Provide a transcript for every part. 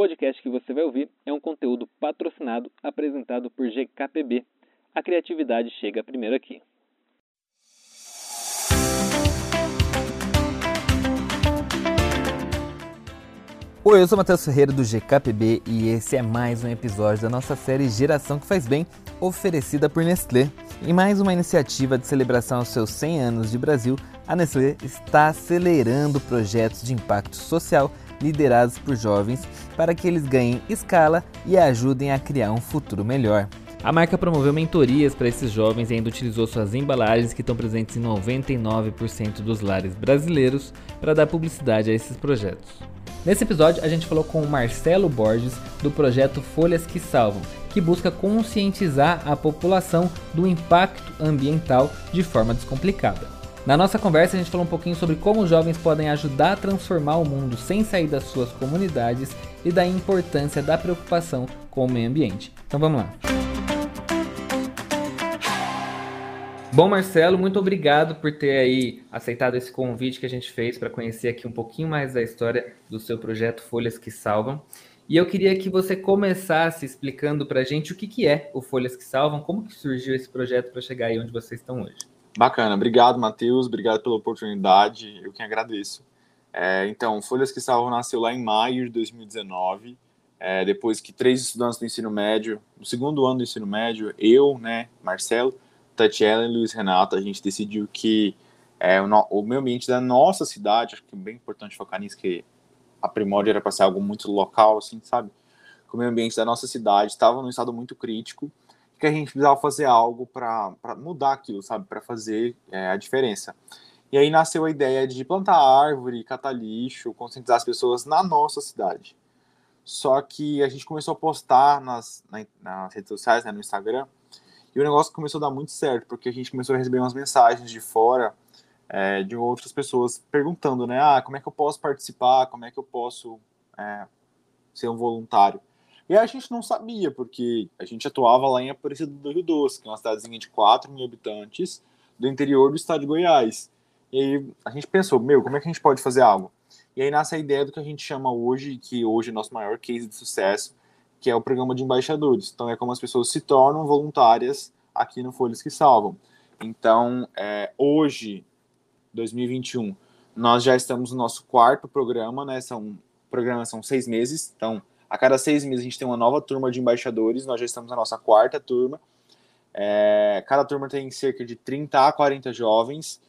podcast que você vai ouvir é um conteúdo patrocinado apresentado por GKPB. A criatividade chega primeiro aqui. Oi, eu sou Matheus Ferreira do GKPB e esse é mais um episódio da nossa série Geração que Faz Bem, oferecida por Nestlé. Em mais uma iniciativa de celebração aos seus 100 anos de Brasil, a Nestlé está acelerando projetos de impacto social liderados por jovens para que eles ganhem escala e ajudem a criar um futuro melhor. A marca promoveu mentorias para esses jovens e ainda utilizou suas embalagens que estão presentes em 99% dos lares brasileiros para dar publicidade a esses projetos. Nesse episódio, a gente falou com o Marcelo Borges do projeto Folhas que Salvam, que busca conscientizar a população do impacto ambiental de forma descomplicada. Na nossa conversa, a gente falou um pouquinho sobre como os jovens podem ajudar a transformar o mundo sem sair das suas comunidades e da importância da preocupação com o meio ambiente. Então vamos lá. Bom, Marcelo, muito obrigado por ter aí aceitado esse convite que a gente fez para conhecer aqui um pouquinho mais da história do seu projeto Folhas que Salvam. E eu queria que você começasse explicando para a gente o que, que é o Folhas que Salvam, como que surgiu esse projeto para chegar aí onde vocês estão hoje. Bacana, obrigado, Matheus, obrigado pela oportunidade, eu que agradeço. É, então, Folhas que Salvam nasceu lá em maio de 2019, é, depois que três estudantes do ensino médio, no segundo ano do ensino médio, eu, né, Marcelo, Tatiana e Luiz Renato, a gente decidiu que é, o, no, o meio ambiente da nossa cidade, acho que é bem importante focar nisso, que a Primórdia era para ser algo muito local, assim, sabe? Que o meio ambiente da nossa cidade estava num estado muito crítico, que a gente precisava fazer algo para mudar aquilo, sabe? Para fazer é, a diferença. E aí nasceu a ideia de plantar árvore, catar lixo, conscientizar as pessoas na nossa cidade. Só que a gente começou a postar nas, nas redes sociais, né, no Instagram, e o negócio começou a dar muito certo, porque a gente começou a receber umas mensagens de fora, é, de outras pessoas, perguntando, né? Ah, como é que eu posso participar? Como é que eu posso é, ser um voluntário? E a gente não sabia, porque a gente atuava lá em Aparecida do Rio Doce, que é uma cidadezinha de 4 mil habitantes, do interior do estado de Goiás. E aí a gente pensou, meu, como é que a gente pode fazer algo? E aí nasce a ideia do que a gente chama hoje, que hoje é nosso maior case de sucesso, que é o programa de embaixadores. Então, é como as pessoas se tornam voluntárias aqui no Folhas que Salvam. Então, é, hoje, 2021, nós já estamos no nosso quarto programa, né? São programas são seis meses. Então, a cada seis meses a gente tem uma nova turma de embaixadores. Nós já estamos na nossa quarta turma. É, cada turma tem cerca de 30 a 40 jovens.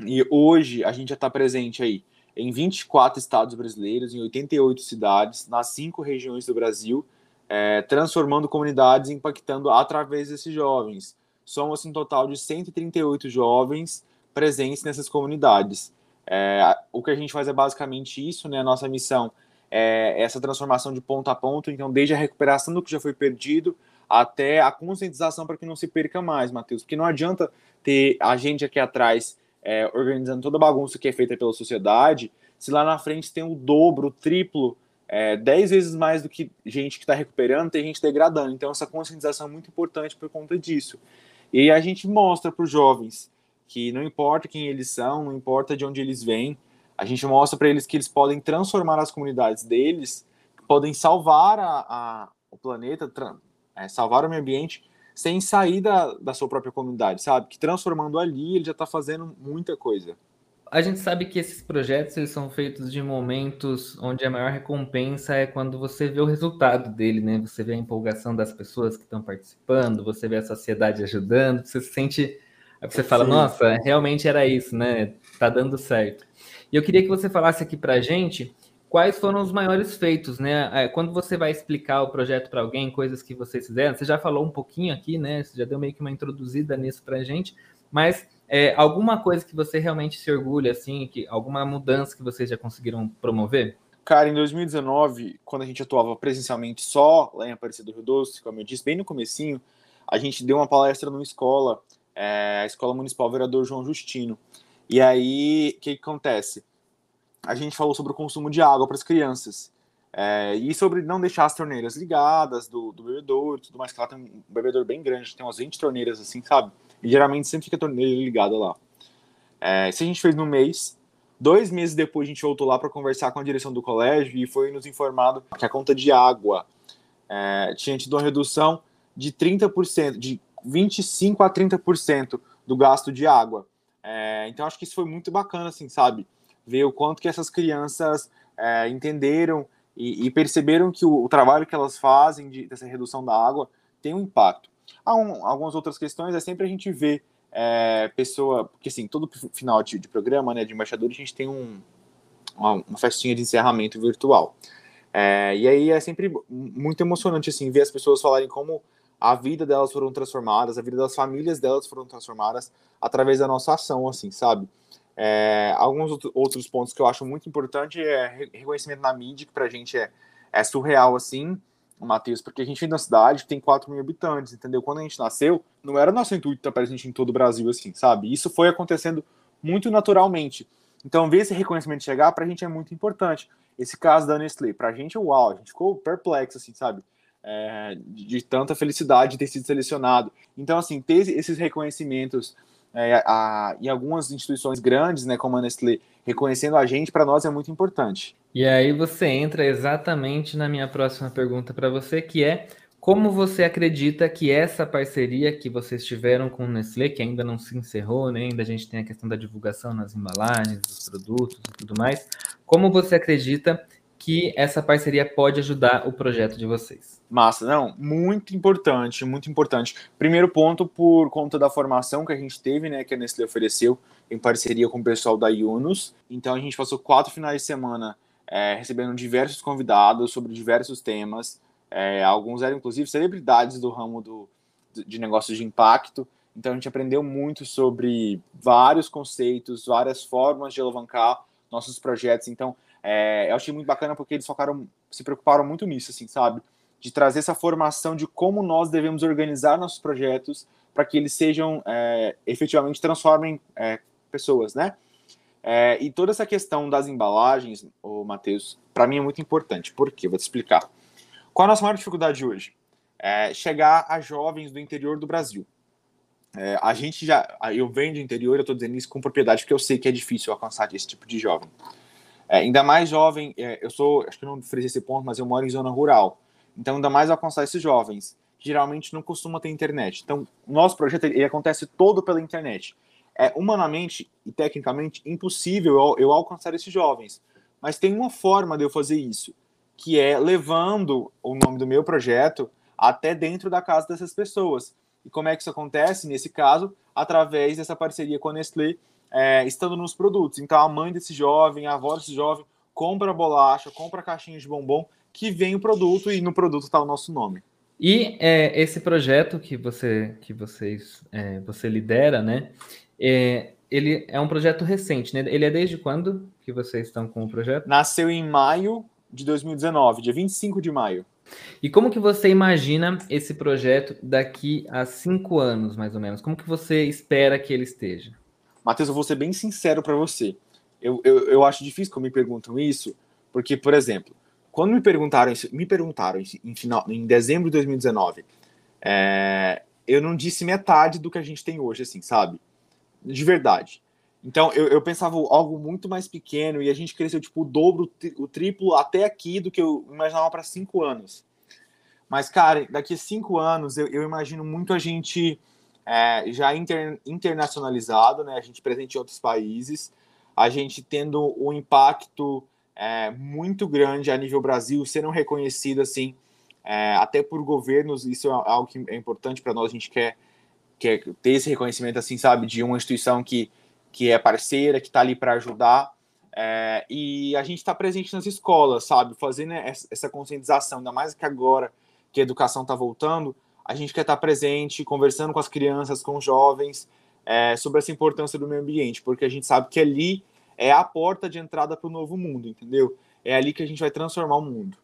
E hoje a gente já está presente aí em 24 estados brasileiros, em 88 cidades, nas cinco regiões do Brasil, é, transformando comunidades impactando através desses jovens. Somos um total de 138 jovens presentes nessas comunidades. É, o que a gente faz é basicamente isso, né? A nossa missão é essa transformação de ponto a ponto, então desde a recuperação do que já foi perdido até a conscientização para que não se perca mais, Matheus, porque não adianta ter a gente aqui atrás é, organizando toda a bagunça que é feita pela sociedade, se lá na frente tem o dobro, o triplo, é, dez vezes mais do que gente que está recuperando, tem gente degradando. Então, essa conscientização é muito importante por conta disso. E a gente mostra para os jovens que não importa quem eles são, não importa de onde eles vêm, a gente mostra para eles que eles podem transformar as comunidades deles, podem salvar a, a, o planeta, é, salvar o meio ambiente sem sair da, da sua própria comunidade, sabe? Que transformando ali, ele já está fazendo muita coisa. A gente sabe que esses projetos eles são feitos de momentos onde a maior recompensa é quando você vê o resultado dele, né? Você vê a empolgação das pessoas que estão participando, você vê a sociedade ajudando, você se sente. Aí você fala, Sim. nossa, realmente era isso, né? Tá dando certo. E eu queria que você falasse aqui pra gente quais foram os maiores feitos, né? É, quando você vai explicar o projeto para alguém, coisas que vocês fizeram, você já falou um pouquinho aqui, né? Você já deu meio que uma introduzida nisso para gente, mas é, alguma coisa que você realmente se orgulha, assim, que alguma mudança que vocês já conseguiram promover? Cara, em 2019, quando a gente atuava presencialmente só lá em Aparecida do Rio Doce, como eu disse, bem no comecinho, a gente deu uma palestra numa escola, é, a Escola Municipal Vereador João Justino. E aí, o que, que acontece? a gente falou sobre o consumo de água para as crianças. É, e sobre não deixar as torneiras ligadas do, do bebedouro e tudo mais, que lá tem um bebedouro bem grande, tem umas 20 torneiras assim, sabe? E geralmente sempre fica a torneira ligada lá. É, isso a gente fez no mês. Dois meses depois a gente voltou lá para conversar com a direção do colégio e foi nos informado que a conta de água é, tinha tido uma redução de 30%, de 25% a 30% do gasto de água. É, então acho que isso foi muito bacana, assim, sabe? Ver o quanto que essas crianças é, entenderam e, e, perceberam que o, o, trabalho que elas fazem de, dessa redução da água tem um impacto. Há um, algumas outras questões, é sempre a gente ver é, pessoa, porque assim, todo final de, de, programa, né, de embaixador, a gente tem um, uma, uma festinha de encerramento virtual. É, e aí é sempre muito emocionante, assim, ver as pessoas falarem como a vida delas foram transformadas, a vida das famílias delas foram transformadas através da nossa ação, assim, sabe? É, alguns outros pontos que eu acho muito importante é reconhecimento na mídia, que pra gente é, é surreal, assim, Matheus, porque a gente vem da cidade que tem 4 mil habitantes, entendeu? Quando a gente nasceu, não era nosso intuito estar presente em todo o Brasil, assim, sabe? Isso foi acontecendo muito naturalmente. Então, ver esse reconhecimento chegar, pra gente é muito importante. Esse caso da Nestlé, pra gente, uau, a gente ficou perplexo, assim, sabe? É, de, tanta felicidade de ter sido selecionado. Então, assim, ter esses reconhecimentos é, a, em algumas instituições grandes, né, como a Nestlé, reconhecendo a gente, para nós é muito importante. E aí você entra exatamente na minha próxima pergunta para você, que é como você acredita que essa parceria que vocês tiveram com o Nestlé, que ainda não se encerrou, né? ainda a gente tem a questão da divulgação nas embalagens, dos produtos e tudo mais, como você acredita que essa parceria pode ajudar o projeto de vocês? Massa, não, muito importante, muito importante. Primeiro ponto, por conta da formação que a gente teve, né, que a Nestlé ofereceu em parceria com o pessoal da Yunus. Então a gente passou quatro finais de semana é, recebendo diversos convidados sobre diversos temas. É, alguns eram inclusive celebridades do ramo do, de negócios de impacto. Então a gente aprendeu muito sobre vários conceitos, várias formas de alavancar nossos projetos. Então é, eu achei muito bacana porque eles focaram, se preocuparam muito nisso, assim, sabe? De trazer essa formação de como nós devemos organizar nossos projetos para que eles sejam é, efetivamente transformem é, pessoas, né? É, e toda essa questão das embalagens, o Matheus, para mim é muito importante. Por quê? Vou te explicar. Qual a nossa maior dificuldade hoje? É chegar a jovens do interior do Brasil. É, a gente já, eu venho do interior, eu estou dizendo isso com propriedade porque eu sei que é difícil alcançar esse tipo de jovem. É, ainda mais jovem, é, eu sou, acho que não frisei esse ponto, mas eu moro em zona rural. Então, ainda mais alcançar esses jovens, que geralmente não costumam ter internet. Então, nosso projeto ele acontece todo pela internet é humanamente e tecnicamente impossível eu, eu alcançar esses jovens. Mas tem uma forma de eu fazer isso, que é levando o nome do meu projeto até dentro da casa dessas pessoas. E como é que isso acontece? Nesse caso, através dessa parceria com a Nestlé, é, estando nos produtos. Então, a mãe desse jovem, a avó desse jovem, compra bolacha, compra caixinha de bombom, que vem o produto e no produto está o nosso nome. E é, esse projeto que você que vocês é, você lidera, né? É, ele é um projeto recente, né? Ele é desde quando que vocês estão com o projeto? Nasceu em maio de 2019, dia 25 de maio. E como que você imagina esse projeto daqui a cinco anos, mais ou menos? Como que você espera que ele esteja? Matheus, eu vou ser bem sincero para você. Eu, eu, eu acho difícil que me perguntam isso, porque, por exemplo, quando me perguntaram isso, me perguntaram em, final, em dezembro de 2019, é, eu não disse metade do que a gente tem hoje, assim, sabe? de verdade. Então, eu, eu, pensava algo muito mais pequeno e a gente cresceu, tipo, o dobro, o triplo até aqui do que eu imaginava para cinco anos. Mas, cara, daqui a cinco anos, eu, eu imagino muito a gente é, já inter, internacionalizado, né? A gente presente em outros países, a gente tendo um impacto é, muito grande a nível Brasil, sendo reconhecido, assim, é, até por governos, isso é algo que é importante para nós, a gente quer que é ter esse reconhecimento, assim, sabe, de uma instituição que, que é parceira, que está ali para ajudar. É, e a gente está presente nas escolas, sabe, fazendo essa conscientização, ainda mais que agora que a educação está voltando, a gente quer estar presente, conversando com as crianças, com os jovens, é, sobre essa importância do meio ambiente, porque a gente sabe que ali é a porta de entrada para o novo mundo, entendeu? É ali que a gente vai transformar o mundo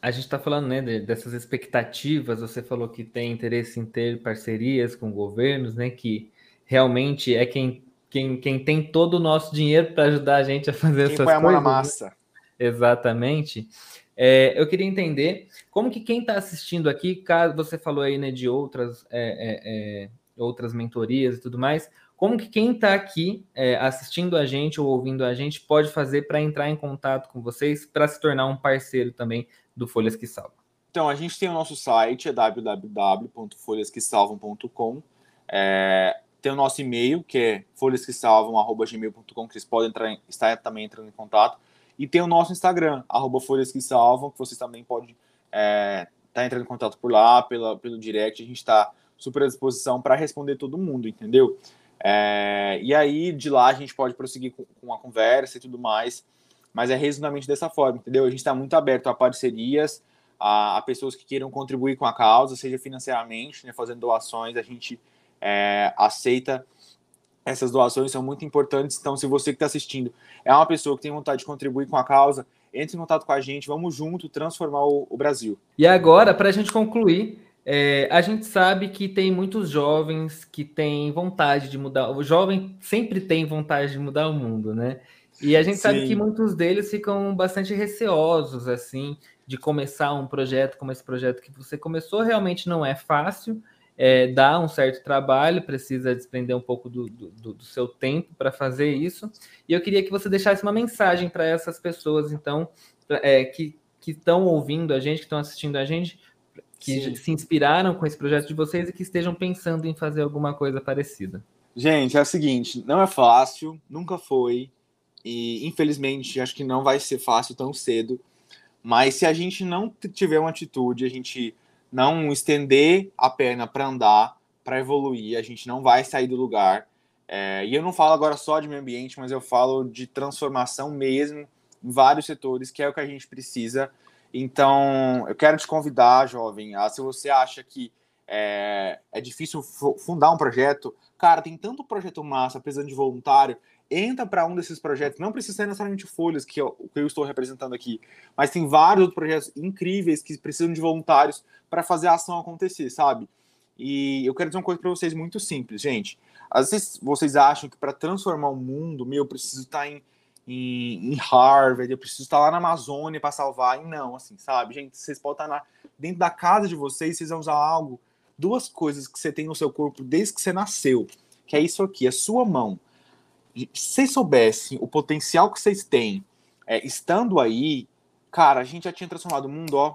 a gente está falando né, dessas expectativas. Você falou que tem interesse em ter parcerias com governos, né? Que realmente é quem, quem, quem tem todo o nosso dinheiro para ajudar a gente a fazer quem essas põe coisas. A mão na né? massa. Né? Exatamente. É, eu queria entender como que quem está assistindo aqui, caso você falou aí né, de outras, é, é, é, outras mentorias e tudo mais, como que quem está aqui é, assistindo a gente ou ouvindo a gente pode fazer para entrar em contato com vocês, para se tornar um parceiro também do Folhas que Salvam? Então, a gente tem o nosso site, é www.folhasquesalvam.com. É, tem o nosso e-mail, que é folhasquesalvam.gmail.com, que vocês podem entrar, estar também entrando em contato. E tem o nosso Instagram, arroba Folhas que Salvam, que vocês também podem é, tá entrando em contato por lá, pela, pelo direct. A gente está super à disposição para responder todo mundo, entendeu? É, e aí, de lá, a gente pode prosseguir com, com a conversa e tudo mais. Mas é resumidamente dessa forma, entendeu? A gente está muito aberto a parcerias, a, a, pessoas que queiram contribuir com a causa, seja financeiramente, né, fazendo doações. A gente é, aceita essas doações, são muito importantes. Então, se você que está assistindo é uma pessoa que tem vontade de contribuir com a causa, entre em contato com a gente, vamos junto transformar o, o Brasil. E agora, para a gente concluir, é, a gente sabe que tem muitos jovens que têm vontade de mudar. O jovem sempre tem vontade de mudar o mundo, né? E a gente Sim. sabe que muitos deles ficam bastante receosos, assim, de começar um projeto como esse projeto que você começou. Realmente não é fácil, é, dá um certo trabalho, precisa desprender um pouco do, do, do seu tempo para fazer isso. E eu queria que você deixasse uma mensagem para essas pessoas, então, é, que estão ouvindo a gente, que estão assistindo a gente, que Sim. se inspiraram com esse projeto de vocês e que estejam pensando em fazer alguma coisa parecida. Gente, é o seguinte, não é fácil, nunca foi, e infelizmente acho que não vai ser fácil tão cedo, mas se a gente não tiver uma atitude, a gente não estender a perna para andar, para evoluir, a gente não vai sair do lugar. É, e eu não falo agora só de meio ambiente, mas eu falo de transformação mesmo em vários setores, que é o que a gente precisa então, eu quero te convidar, jovem, a, se você acha que é, é difícil fundar um projeto, cara, tem tanto projeto massa precisando de voluntário, entra para um desses projetos, não precisa ser necessariamente folhas, que eu, que eu estou representando aqui, mas tem vários outros projetos incríveis que precisam de voluntários para fazer a ação acontecer, sabe? E eu quero dizer uma coisa para vocês muito simples, gente. Às vezes vocês acham que para transformar o mundo, meu, eu preciso estar tá em em, em Harvard, eu preciso estar lá na Amazônia para salvar. E não, assim, sabe? Gente, vocês podem estar na, dentro da casa de vocês, vocês vão usar algo, duas coisas que você tem no seu corpo desde que você nasceu, que é isso aqui, é sua mão. Se vocês soubessem o potencial que vocês têm é, estando aí, cara, a gente já tinha transformado o mundo, ó,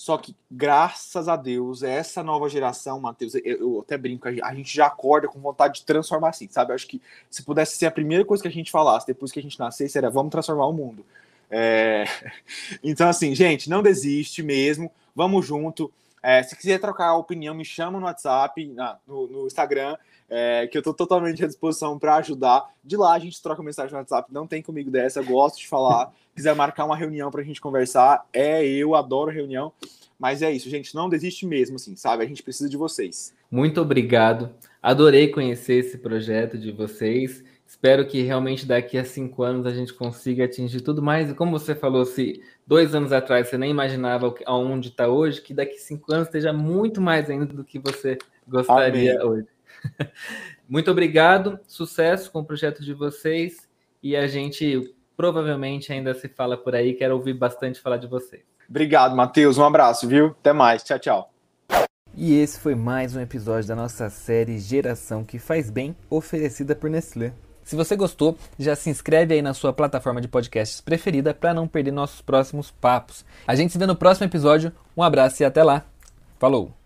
só que, graças a Deus, essa nova geração, Matheus, eu, eu, até brinco, a gente já acorda com vontade de transformar assim, sabe? Eu acho que se pudesse ser a primeira coisa que a gente falasse depois que a gente nascesse, era vamos transformar o mundo. É... Então, assim, gente, não desiste mesmo, vamos junto. É, se quiser trocar opinião, me chama no WhatsApp, na, no, no Instagram, é, que eu estou totalmente à disposição para ajudar. De lá a gente troca mensagem no WhatsApp, não tem comigo dessa, gosto de falar. quiser marcar uma reunião para a gente conversar, é eu, adoro reunião. Mas é isso, gente, não desiste mesmo, assim, sabe? A gente precisa de vocês. Muito obrigado. Adorei conhecer esse projeto de vocês. Espero que realmente daqui a cinco anos a gente consiga atingir tudo mais. E como você falou, se dois anos atrás você nem imaginava aonde está hoje, que daqui a cinco anos esteja muito mais ainda do que você gostaria Amém. hoje. Muito obrigado, sucesso com o projeto de vocês e a gente provavelmente ainda se fala por aí. Quero ouvir bastante falar de vocês. Obrigado, Matheus. Um abraço, viu? Até mais. Tchau, tchau. E esse foi mais um episódio da nossa série Geração que Faz Bem, oferecida por Nestlé. Se você gostou, já se inscreve aí na sua plataforma de podcasts preferida para não perder nossos próximos papos. A gente se vê no próximo episódio. Um abraço e até lá. Falou!